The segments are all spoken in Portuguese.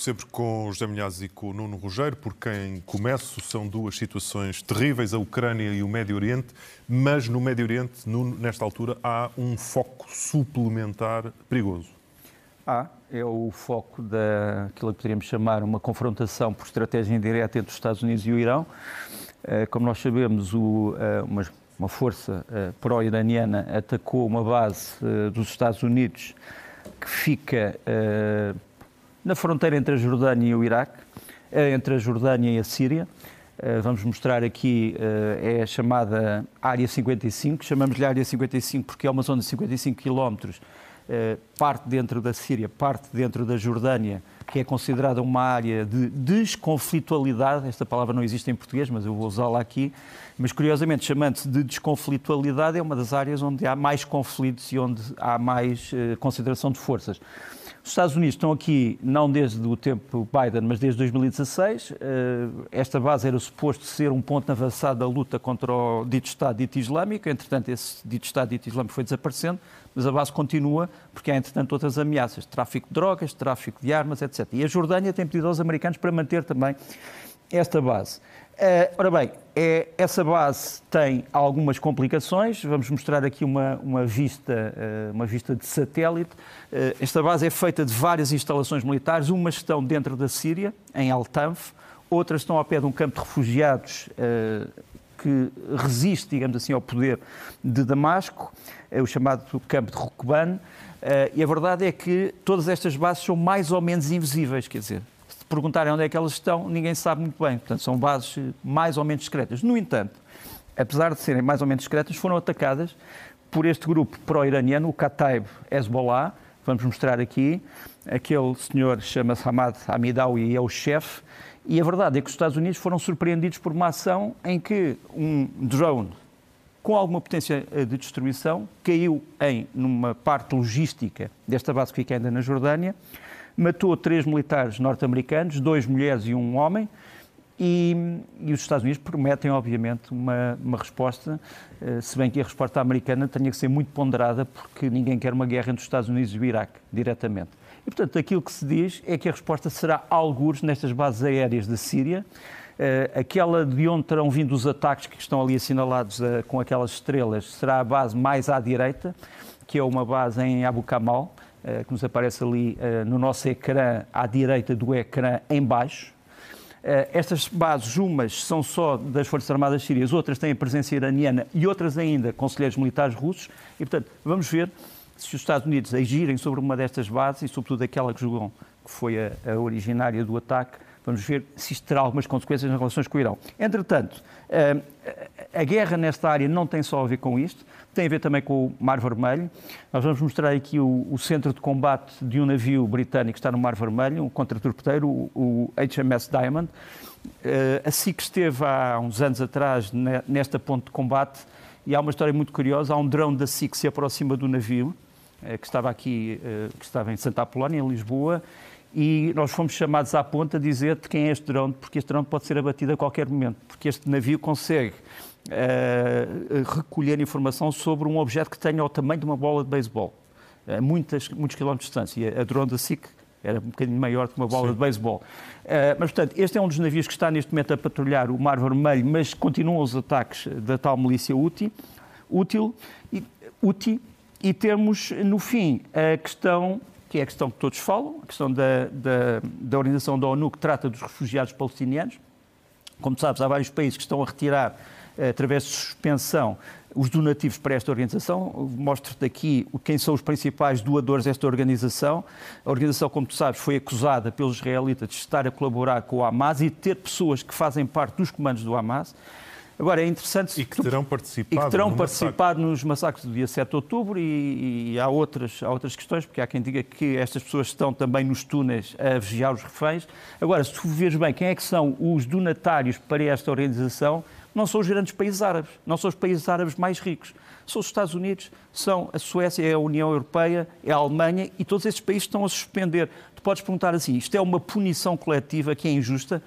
sempre com José Milhazes e com o Nuno Rogério, por quem começo. São duas situações terríveis, a Ucrânia e o Médio Oriente, mas no Médio Oriente, Nuno, nesta altura, há um foco suplementar perigoso. Há, é o foco daquilo que poderíamos chamar uma confrontação por estratégia indireta entre os Estados Unidos e o Irão. Eh, como nós sabemos, eh, uma, uma força eh, pró-iraniana atacou uma base dos Estados Unidos que fica na fronteira entre a Jordânia e o Iraque, entre a Jordânia e a Síria. Vamos mostrar aqui, é a chamada Área 55, chamamos-lhe Área 55 porque é uma zona de 55 quilómetros eh, parte dentro da Síria, parte dentro da Jordânia, que é considerada uma área de desconflitualidade, esta palavra não existe em português, mas eu vou usá-la aqui, mas curiosamente, chamando-se de desconflitualidade, é uma das áreas onde há mais conflitos e onde há mais consideração de forças. Os Estados Unidos estão aqui não desde o tempo Biden, mas desde 2016. Eh, esta base era suposto ser um ponto avançado da luta contra o dito Estado dito Islâmico. Entretanto, esse dito Estado dito Islâmico foi desaparecendo mas a base continua porque há, entretanto, outras ameaças, tráfico de drogas, tráfico de armas, etc. E a Jordânia tem pedido aos americanos para manter também esta base. Uh, ora bem, é, essa base tem algumas complicações. Vamos mostrar aqui uma, uma, vista, uh, uma vista de satélite. Uh, esta base é feita de várias instalações militares. Umas estão dentro da Síria, em Al-Tanf, outras estão ao pé de um campo de refugiados que resiste, digamos assim, ao poder de Damasco, é o chamado campo de Rukban, eh, e a verdade é que todas estas bases são mais ou menos invisíveis, quer dizer, perguntarem onde é que elas estão, ninguém sabe muito bem, portanto são bases mais ou menos discretas. No entanto, apesar de serem mais ou menos discretas, foram atacadas por este grupo pró-iraniano, o Kataib Hezbollah, vamos mostrar aqui, aquele senhor chama-se Hamad Hamidawi e é o chefe, e a verdade é que os Estados Unidos foram surpreendidos por uma ação em que um drone com alguma potência eh, de destruição caiu em numa parte logística desta base que fica ainda na Jordânia, matou três militares norte-americanos, dois mulheres e um homem, e, e, os Estados Unidos prometem, obviamente, uma, uma resposta, eh, se bem que a resposta americana tenha que ser muito ponderada, porque ninguém quer uma guerra entre os Estados Unidos e o Iraque, diretamente. E, portanto, aquilo que se diz é que a resposta será algures nestas bases aéreas da Síria, Uh, aquela de onde terão vindo os ataques que estão ali assinalados uh, com aquelas estrelas será a base mais à direita, que é uma base em Abu Kamal, que nos aparece ali no nosso ecrã, à direita do ecrã, em baixo. estas bases, umas são só das Forças Armadas Sírias, outras têm a presença iraniana e outras ainda conselheiros militares russos. E, portanto, vamos ver se os Estados Unidos agirem sobre uma destas bases e, sobretudo, aquela que jogou, que foi a, a originária do ataque, vamos ver se isto terá algumas consequências nas relações com o Irão. Entretanto, eh, a guerra nesta área não tem só a ver com isto, tem a ver também com o Mar Vermelho. Nós vamos mostrar aqui o, o centro de combate de um navio britânico que está no Mar Vermelho, um contratorpedeiro, o, o HMS Diamond. Eh, a SIC esteve há uns anos atrás nesta ponte de combate e há uma história muito curiosa. Há um drone da SIC que se aproxima do navio eh, que estava aqui, que estava em Santa Apolónia, em Lisboa, e nós fomos chamados à ponta a dizer de quem é este drone, porque este drone pode ser abatido a qualquer momento, porque este navio consegue uh, recolher informação sobre um objeto que tenha o tamanho de uma bola de beisebol, a muitas, muitos quilómetros de distância. A drone da SIC era um bocadinho maior que uma bola Sim. de beisebol. Uh, mas, portanto, este é um dos navios que está neste momento a patrulhar o Mar Vermelho, mas continuam os ataques da tal milícia útil, útil e, útil e temos, no fim, a questão, que é a questão que todos falam, a questão da, da, da Organização da ONU que trata dos refugiados palestinianos. Como sabes, há vários países que estão a retirar, eh, através de suspensão, os donativos para esta organização. Mostro-te aqui quem são os principais doadores desta organização. A organização, como tu sabes, foi acusada pelos israelitas de estar a colaborar com o Hamas e de ter pessoas que fazem parte dos comandos do Hamas. Agora, é interessante... E que terão participado, que terão no participado massacre. nos massacres do dia 7 de outubro e, e, há, outras, há outras questões, porque há quem diga que estas pessoas estão também nos túneis a vigiar os reféns. Agora, se tu vês bem quem é que são os donatários para esta organização, não são os grandes países árabes, não são os países árabes mais ricos. São os Estados Unidos, são a Suécia, é a União Europeia, é a Alemanha e todos esses países estão a suspender. Tu podes perguntar assim, isto é uma punição coletiva que é injusta?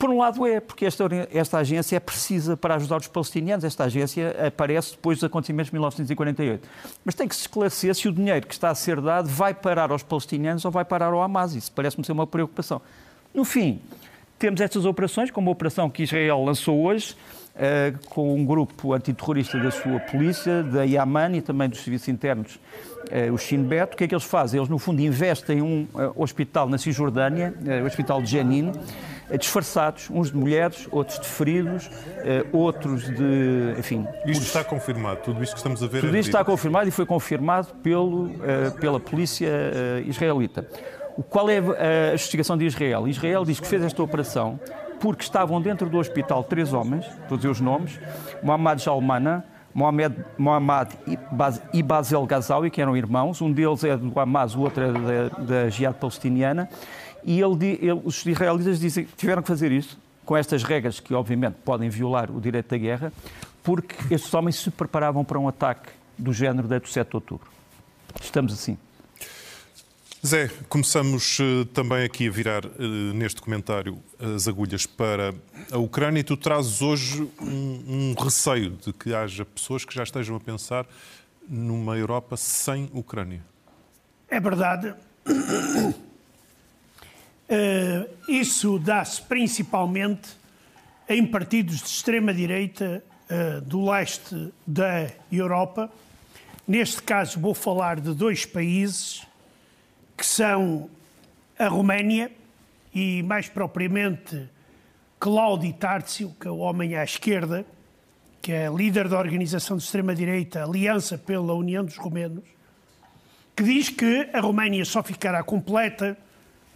Por um lado é, porque esta, esta agência é precisa para ajudar os palestinianos. Esta agência aparece depois dos acontecimentos de 1948. Mas tem que se esclarecer se o dinheiro que está a ser dado vai parar aos palestinianos ou vai parar ao Hamas. Isso parece-me ser uma preocupação. No fim, temos estas operações, como a operação que Israel lançou hoje, uh, com um grupo antiterrorista da sua polícia, da Yaman e também dos serviços internos, uh, o Shin Bet. O que é que eles fazem? Eles, no fundo, investem em um uh, hospital na Cisjordânia, o Hospital de Jenin, disfarçados, uns de mulheres, outros de feridos, outros de. Enfim. Isto está confirmado, tudo isto que estamos a ver. Tudo é isto está confirmado e foi confirmado pelo, pela polícia israelita. Qual é a justificação de Israel? Israel diz que fez esta operação porque estavam dentro do hospital três homens, dizer os nomes, Mohamed Jalmana, Mohamed, Mohamed e Basel Ghazawi, que eram irmãos, um deles é do Hamas, o outro é da, da Jihad palestiniana, e ele, ele, os israelitas dizem que tiveram que fazer isso, com estas regras que obviamente podem violar o direito da guerra, porque estes homens se preparavam para um ataque do género do 7 de outubro. Estamos assim. Zé, começamos uh, também aqui a virar uh, neste comentário as agulhas para a Ucrânia e tu trazes hoje um, um, receio de que haja pessoas que já estejam a pensar numa Europa sem Ucrânia. É verdade. Uh, isso dá-se principalmente em partidos de extrema-direita do leste da Europa. Neste caso, vou falar de dois países que são a Roménia e, mais propriamente, Claudio Tartsio, que é o homem à esquerda, que é líder da organização de extrema-direita Aliança pela União dos Romenos, que diz que a Roménia só ficará completa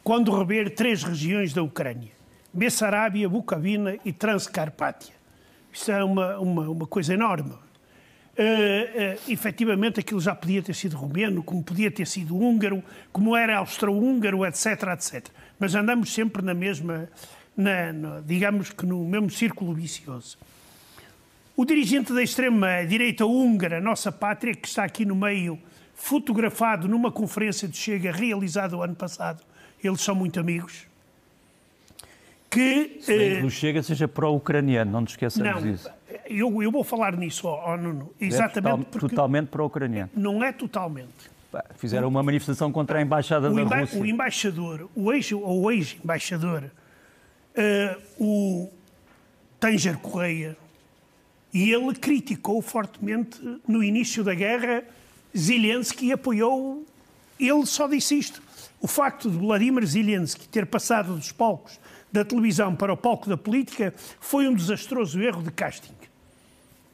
quando rever três regiões da Ucrânia: Bessarabia, Bucavina e Transcarpátia. Isto é uma, uma, uma coisa enorme uh, uh, efetivamente aquilo já podia ter sido romeno, como podia ter sido húngaro, como era austro-húngaro, etc, etc. Mas andamos sempre na mesma, na, na, digamos que no mesmo círculo vicioso. O dirigente da extrema-direita húngara, Nossa Pátria, que está aqui no meio, fotografado numa conferência de Chega realizada o ano passado, eles são muito amigos, que... Se uh, Chega seja pró-ucraniano, não nos esqueçamos não, disso eu, eu vou falar nisso, oh, Nuno, exatamente é total, porque totalmente para o ucraniano. Não é totalmente. Fizeram uma manifestação contra a embaixada o da Rússia. O embaixador, o ex-embaixador, ex uh, o Tanger Correia, e ele criticou fortemente no início da guerra Zelensky e apoiou. Ele só disse isto. O facto de Vladimir Zelensky ter passado dos palcos da televisão para o palco da política foi um desastroso erro de casting.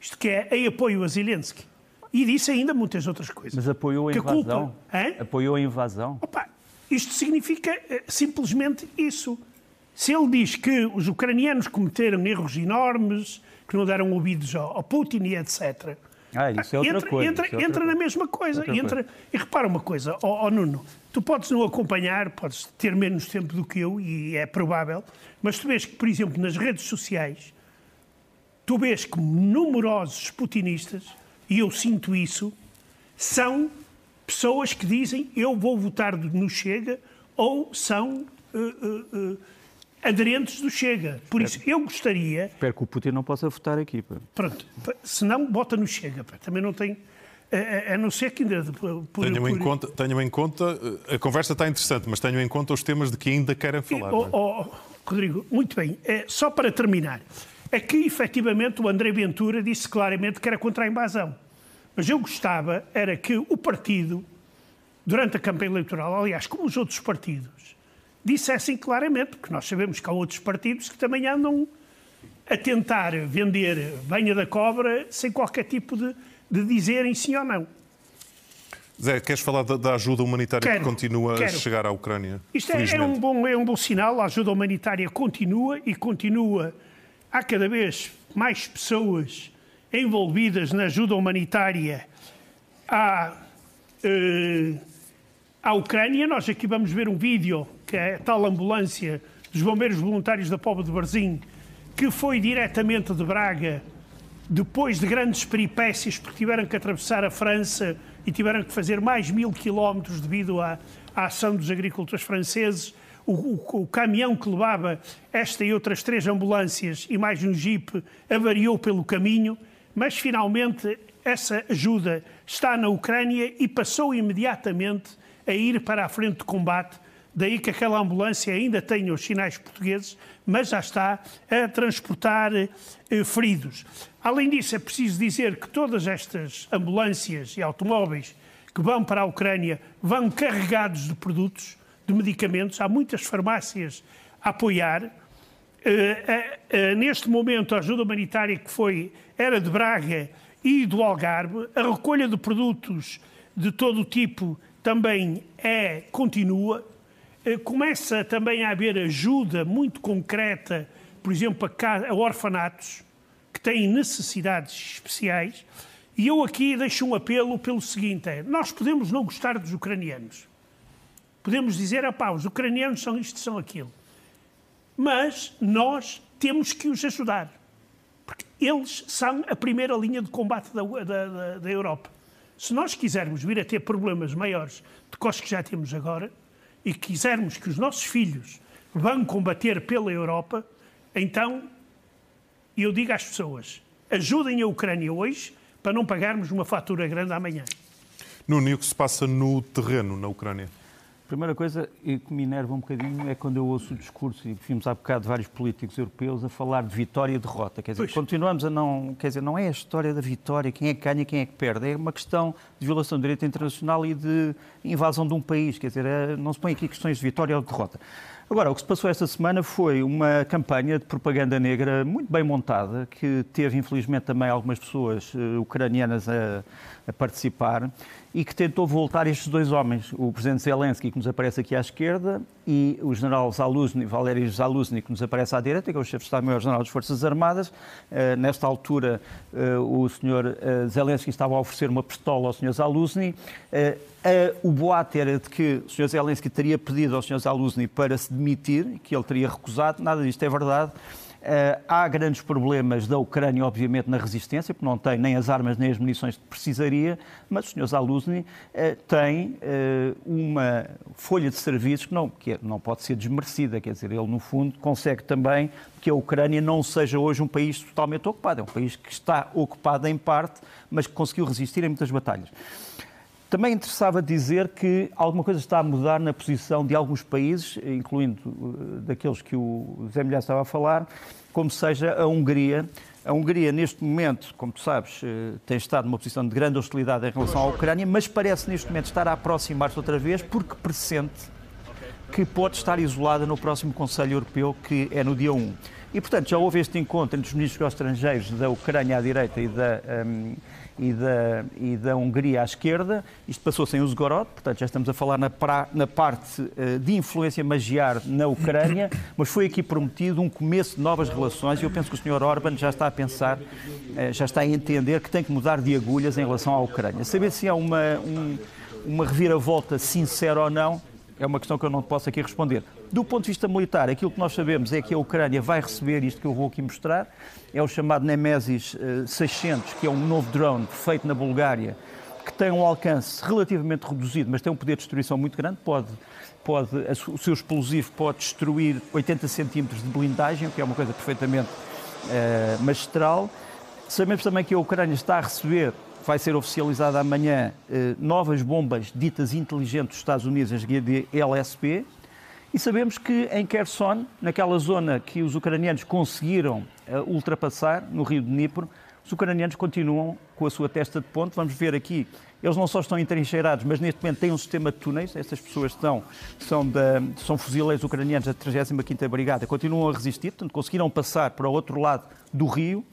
Isto que é em apoio a Zelensky. E disse ainda muitas outras coisas. Mas apoiou a invasão? Culpa, apoiou a invasão? Opa, isto significa uh, simplesmente isso. Se ele diz que os ucranianos cometeram erros enormes, que não deram ouvidos ao, ao Putin e etc. Ah, isso é outra entra, coisa. Entra, é outra entra coisa. na mesma coisa. Entra, coisa. E repara uma coisa, ó oh, oh, Nuno, tu podes não acompanhar, podes ter menos tempo do que eu, e é provável, mas tu vês que, por exemplo, nas redes sociais, tu vês que numerosos putinistas, e eu sinto isso, são pessoas que dizem eu vou votar no Chega ou são uh, uh, uh, aderentes do Chega. Por isso, eu gostaria... Espero que o Putin não possa votar aqui. Pá. Pronto, se não, vota no Chega. Pá. Também não tem... A, a, não ser que ainda... Por, tenham, por... Em conta, tenham em conta... A conversa está interessante, mas tenham em conta os temas de que ainda querem falar. E, oh, oh, Rodrigo, muito bem. É, só para terminar é que, efetivamente, o André Ventura disse claramente que era contra a invasão. Mas eu gostava era que o partido, durante a campanha eleitoral, aliás, como os outros partidos, dissessem claramente, porque nós sabemos que há outros partidos que também andam a tentar vender banha da cobra sem qualquer tipo de, de dizerem sim ou não. Zé, queres falar da, da ajuda humanitária quero, que continua quero. a chegar à Ucrânia? Isto é, é, um bom, é um bom sinal, a ajuda humanitária continua e continua há cada vez mais pessoas envolvidas na ajuda humanitária à, eh, à Ucrânia. Nós aqui vamos ver um vídeo, que é a tal ambulância dos bombeiros voluntários da Póvoa de Varzim, que foi diretamente de Braga, depois de grandes peripécias, porque tiveram que atravessar a França e tiveram que fazer mais mil quilómetros devido à, à ação dos agricultores franceses. o, o, o, caminhão que levava esta e outras três ambulâncias e mais um jeep avariou pelo caminho, mas finalmente essa ajuda está na Ucrânia e passou imediatamente a ir para a frente de combate. Daí que aquela ambulância ainda tenha os sinais portugueses, mas já está a transportar eh, feridos. Além disso, é preciso dizer que todas estas ambulâncias e automóveis que vão para a Ucrânia vão carregados de produtos, de medicamentos. Há muitas farmácias a apoiar. Uh, uh, neste momento, a ajuda humanitária que foi era de Braga e do Algarve. A recolha de produtos de todo o tipo também é continua. Eh, começa também a haver ajuda muito concreta, por exemplo, a, orfanatos que têm necessidades especiais. E eu aqui deixo um apelo pelo seguinte: é, nós podemos não gostar dos ucranianos. Podemos dizer, ah os ucranianos são isto, são aquilo. Mas nós temos que os ajudar. Porque eles são a primeira linha de combate da, da, da Europa. Se nós quisermos vir a ter problemas maiores do que os que já temos agora e quisermos que os nossos filhos vão combater pela Europa, então eu digo às pessoas: ajudem a Ucrânia hoje para não pagarmos uma fatura grande amanhã. Nuno, e o que se passa no terreno na Ucrânia? Primeira coisa que me enerva um bocadinho é quando eu ouço o discurso, e vimos há bocado vários políticos europeus a falar de vitória e derrota. Quer dizer, pois. continuamos a não. Quer dizer, não é a história da vitória, quem é que ganha, quem é que perde. É uma questão de violação do direito internacional e de invasão de um país. Quer dizer, é, não se põe aqui questões de vitória ou de derrota. Agora, o que se passou esta semana foi uma campanha de propaganda negra muito bem montada, que teve, infelizmente, também algumas pessoas uh, ucranianas a, a, participar e que tentou voltar estes dois homens, o presidente Zelensky, que nos aparece aqui à esquerda, e o general Zaluzny, Valery Zaluzny, que nos aparece à direita, que é o chefe de Estado-Maior-General das Forças Armadas. Uh, nesta altura, uh, o senhor Zelensky estava a oferecer uma pistola ao senhor Zaluzny. Uh, o boato era de que o Sr. Zelensky teria pedido ao Sr. Zaluzny para se demitir, que ele teria recusado. Nada disto é verdade. Uh, há grandes problemas da Ucrânia, obviamente, na resistência, porque não tem nem as armas nem as munições que precisaria, mas o Sr. Zaluzny uh, tem uh, uma folha de serviços que não, que não pode ser desmerecida. Quer dizer, ele, no fundo, consegue também que a Ucrânia não seja hoje um país totalmente ocupado. É um país que está ocupado em parte, mas que conseguiu resistir em muitas batalhas. Também interessava dizer que alguma coisa está a mudar na posição de alguns países, incluindo uh, daqueles que o Zé Milhar estava a falar, como seja a Hungria. A Hungria, neste momento, como tu sabes, uh, tem estado numa posição de grande hostilidade em relação à Ucrânia, mas parece neste momento estar a aproximar-se outra vez porque pressente que pode estar isolada no próximo Conselho Europeu, que é no dia 1. E, portanto, já houve este encontro entre os ministros estrangeiros da Ucrânia à direita e da, um, e da, e da Hungria à esquerda. Isto passou-se em Uzgorod, portanto já estamos a falar na, pra, na parte uh, de influência magiar na Ucrânia, mas foi aqui prometido um começo de novas relações e eu penso que o Sr. Orban já está a pensar, uh, já está a entender que tem que mudar de agulhas em relação à Ucrânia. Saber se há uma, um, uma reviravolta sincera ou não é uma questão que eu não posso aqui responder. Do ponto de vista militar, aquilo que nós sabemos é que a Ucrânia vai receber isto que eu vou aqui mostrar, é o chamado Nemesis 600, eh, que é um novo drone feito na Bulgária, que tem um alcance relativamente reduzido, mas tem um poder de destruição muito grande, pode, pode, o seu explosivo pode destruir 80 centímetros de blindagem, o que é uma coisa perfeitamente uh, magistral. Sabemos também que a Ucrânia está a receber vai ser oficializada amanhã eh, novas bombas ditas inteligentes dos Estados Unidos, as de LSP, e sabemos que em Kherson, naquela zona que os ucranianos conseguiram eh, ultrapassar, no rio de Dnipro, os ucranianos continuam com a sua testa de ponto. Vamos ver aqui, eles não só estão entrincheirados, mas neste momento têm um sistema de túneis. Estas pessoas estão, são, são fuzileiros ucranianos da 35ª Brigada, continuam a resistir, portanto conseguiram passar para o outro lado do rio.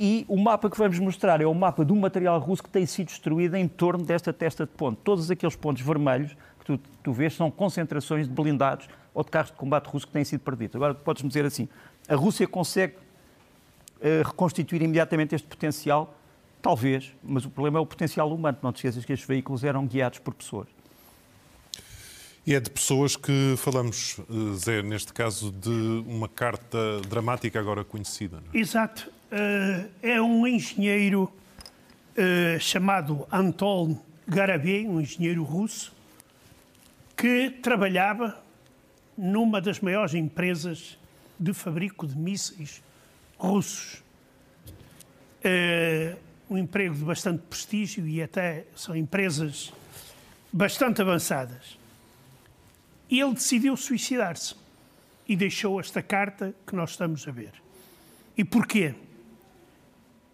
E o mapa que vamos mostrar é o mapa do material russo que tem sido destruído em torno desta testa de ponto. Todos aqueles pontos vermelhos que tu, tu vês são concentrações de blindados ou de carros de combate russo que têm sido perdidos. Agora, podes-me dizer assim, a Rússia consegue uh, reconstituir imediatamente este potencial? Talvez, mas o problema é o potencial humano. Não te esqueças que estes veículos eram guiados por pessoas. E é de pessoas que falamos, eh, Zé, neste caso, de uma carta dramática agora conhecida. Não é? Exato. Uh, é um engenheiro uh, chamado Anton Garavei, um engenheiro russo, que trabalhava numa das maiores empresas de fabrico de mísseis russos. É um emprego de bastante prestígio e até são empresas bastante avançadas. E ele decidiu suicidar-se e deixou esta carta que nós estamos a ver. E porquê?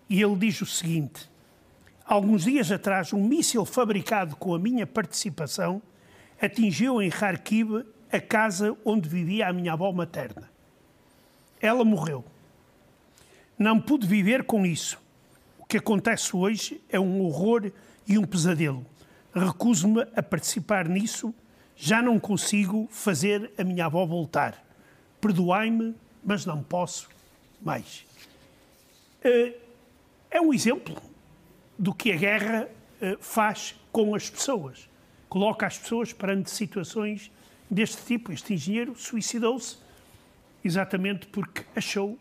E ele diz o seguinte: Alguns dias atrás, um míssil fabricado com a minha participação atingiu em Kharkiv a casa onde vivia a minha avó materna. Ela morreu. Não pude viver com isso. O que acontece hoje é um horror e um pesadelo. Recuso-me a participar nisso. Já não consigo fazer a minha avó voltar. Perdoai-me, mas não posso mais. Eh, é um exemplo do que a guerra eh, faz com as pessoas. Coloca as pessoas perante situações deste tipo. Este engenheiro suicidou-se exatamente porque achou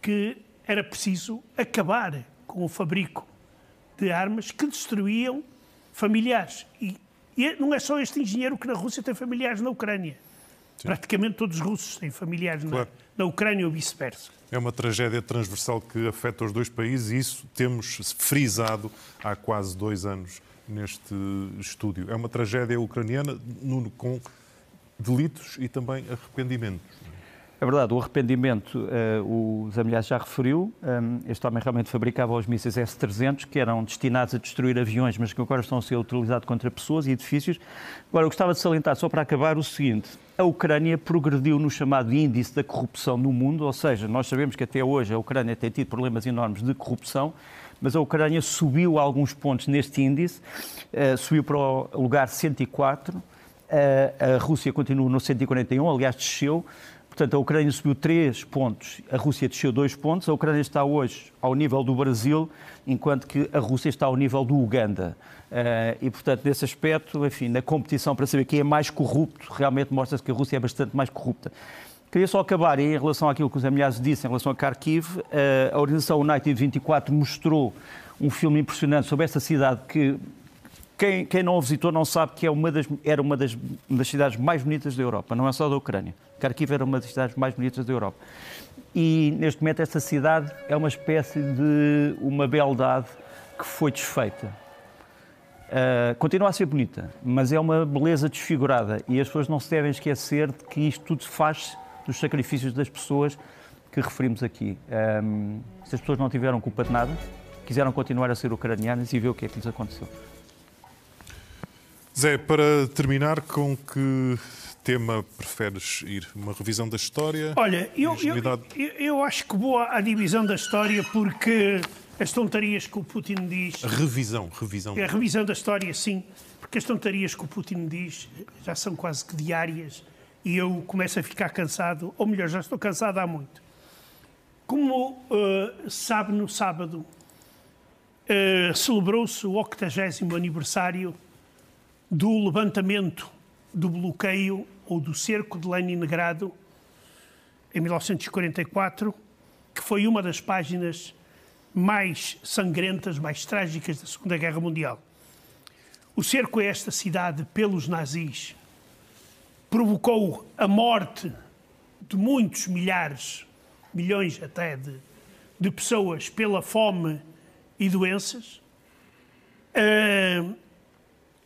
que era preciso acabar com o fabrico de armas que destruíam familiares. E, e não é só este engenheiro que na Rússia tem familiares na Ucrânia. Sim. Praticamente todos os russos têm familiares claro. na, na Ucrânia ou vice-versa. É uma tragédia transversal que afeta os dois países e isso temos frisado há quase dois anos neste estúdio. É uma tragédia ucraniana com delitos e também arrependimentos. É verdade, o arrependimento, uh, o Zamilhaz já referiu, um, este homem realmente fabricava os mísseis S-300, que eram destinados a destruir aviões, mas que agora estão a ser utilizados contra pessoas e edifícios. Agora, eu gostava de salientar, só para acabar, o seguinte, a Ucrânia progrediu no chamado índice da corrupção no mundo, ou seja, nós sabemos que até hoje a Ucrânia tem tido problemas enormes de corrupção, mas a Ucrânia subiu alguns pontos neste índice, uh, subiu para o lugar 104, uh, a Rússia continua no 141, aliás, desceu, Portanto, a Ucrânia subiu 3 pontos, a Rússia desceu 2 pontos. A Ucrânia está hoje ao nível do Brasil, enquanto que a Rússia está ao nível do Uganda. Uh, e, portanto, nesse aspecto, enfim, na competição para saber quem é mais corrupto, realmente mostra-se que a Rússia é bastante mais corrupta. Queria só acabar em relação àquilo que os Zé disse em relação a Kharkiv. Uh, a organização United 24 mostrou um filme impressionante sobre esta cidade que quem, quem, não o visitou não sabe que é uma das, era uma das, uma das, cidades mais bonitas da Europa, não é só da Ucrânia. Kharkiv era uma das cidades mais bonitas da Europa. E neste momento esta cidade é uma espécie de uma beldade que foi desfeita. Uh, continua a ser bonita, mas é uma beleza desfigurada e as pessoas não se devem esquecer de que isto tudo faz dos sacrifícios das pessoas que referimos aqui. Um, ah, se as pessoas não tiveram culpa de nada, quiseram continuar a ser ucranianas e ver o que é que lhes aconteceu. Zé, para terminar, com que tema preferes ir? Uma revisão da história? Olha, eu, eu, eu, acho que vou à divisão da história porque as tontarias que o Putin diz. A revisão, revisão. É a revisão da história, sim, porque as tontarias que o Putin diz já são quase que diárias e eu começo a ficar cansado, ou melhor, já estou cansado há muito. Como uh, sabe, no sábado uh, celebrou-se o 80 aniversário do levantamento do bloqueio ou do cerco de Leningrado em 1944, que foi uma das páginas mais sangrentas, mais trágicas da Segunda Guerra Mundial. O cerco a esta cidade pelos nazis provocou a morte de muitos milhares, milhões até de, de pessoas pela fome e doenças. Uh,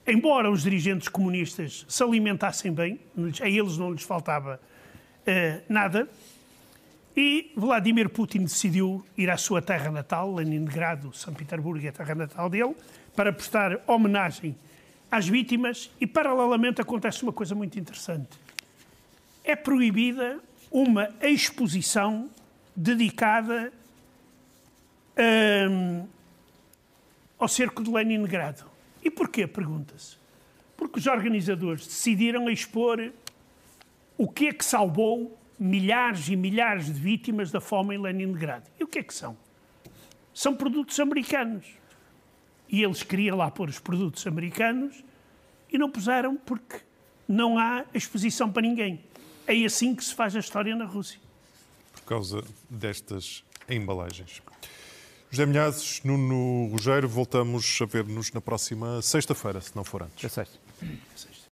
embora os dirigentes comunistas se alimentassem bem, a eles não lhes faltava uh, nada, e Vladimir Putin decidiu ir à sua terra natal, Leningrado, São Petersburgo é a terra natal dele, para prestar homenagem às vítimas e, paralelamente, acontece uma coisa muito interessante. É proibida uma exposição dedicada um, ao cerco de Leningrado. E porquê? Pergunta-se. Porque os organizadores decidiram expor o que é que salvou milhares e milhares de vítimas da fome em Leningrado. E o que é que são? São produtos americanos. E eles queriam lá pôr os produtos americanos e não puseram porque não há exposição para ninguém. É assim que se faz a história na Rússia. Por causa destas embalagens. José Milhazes, Nuno Rogério, voltamos a ver-nos na próxima sexta-feira, se não for antes. É sexta.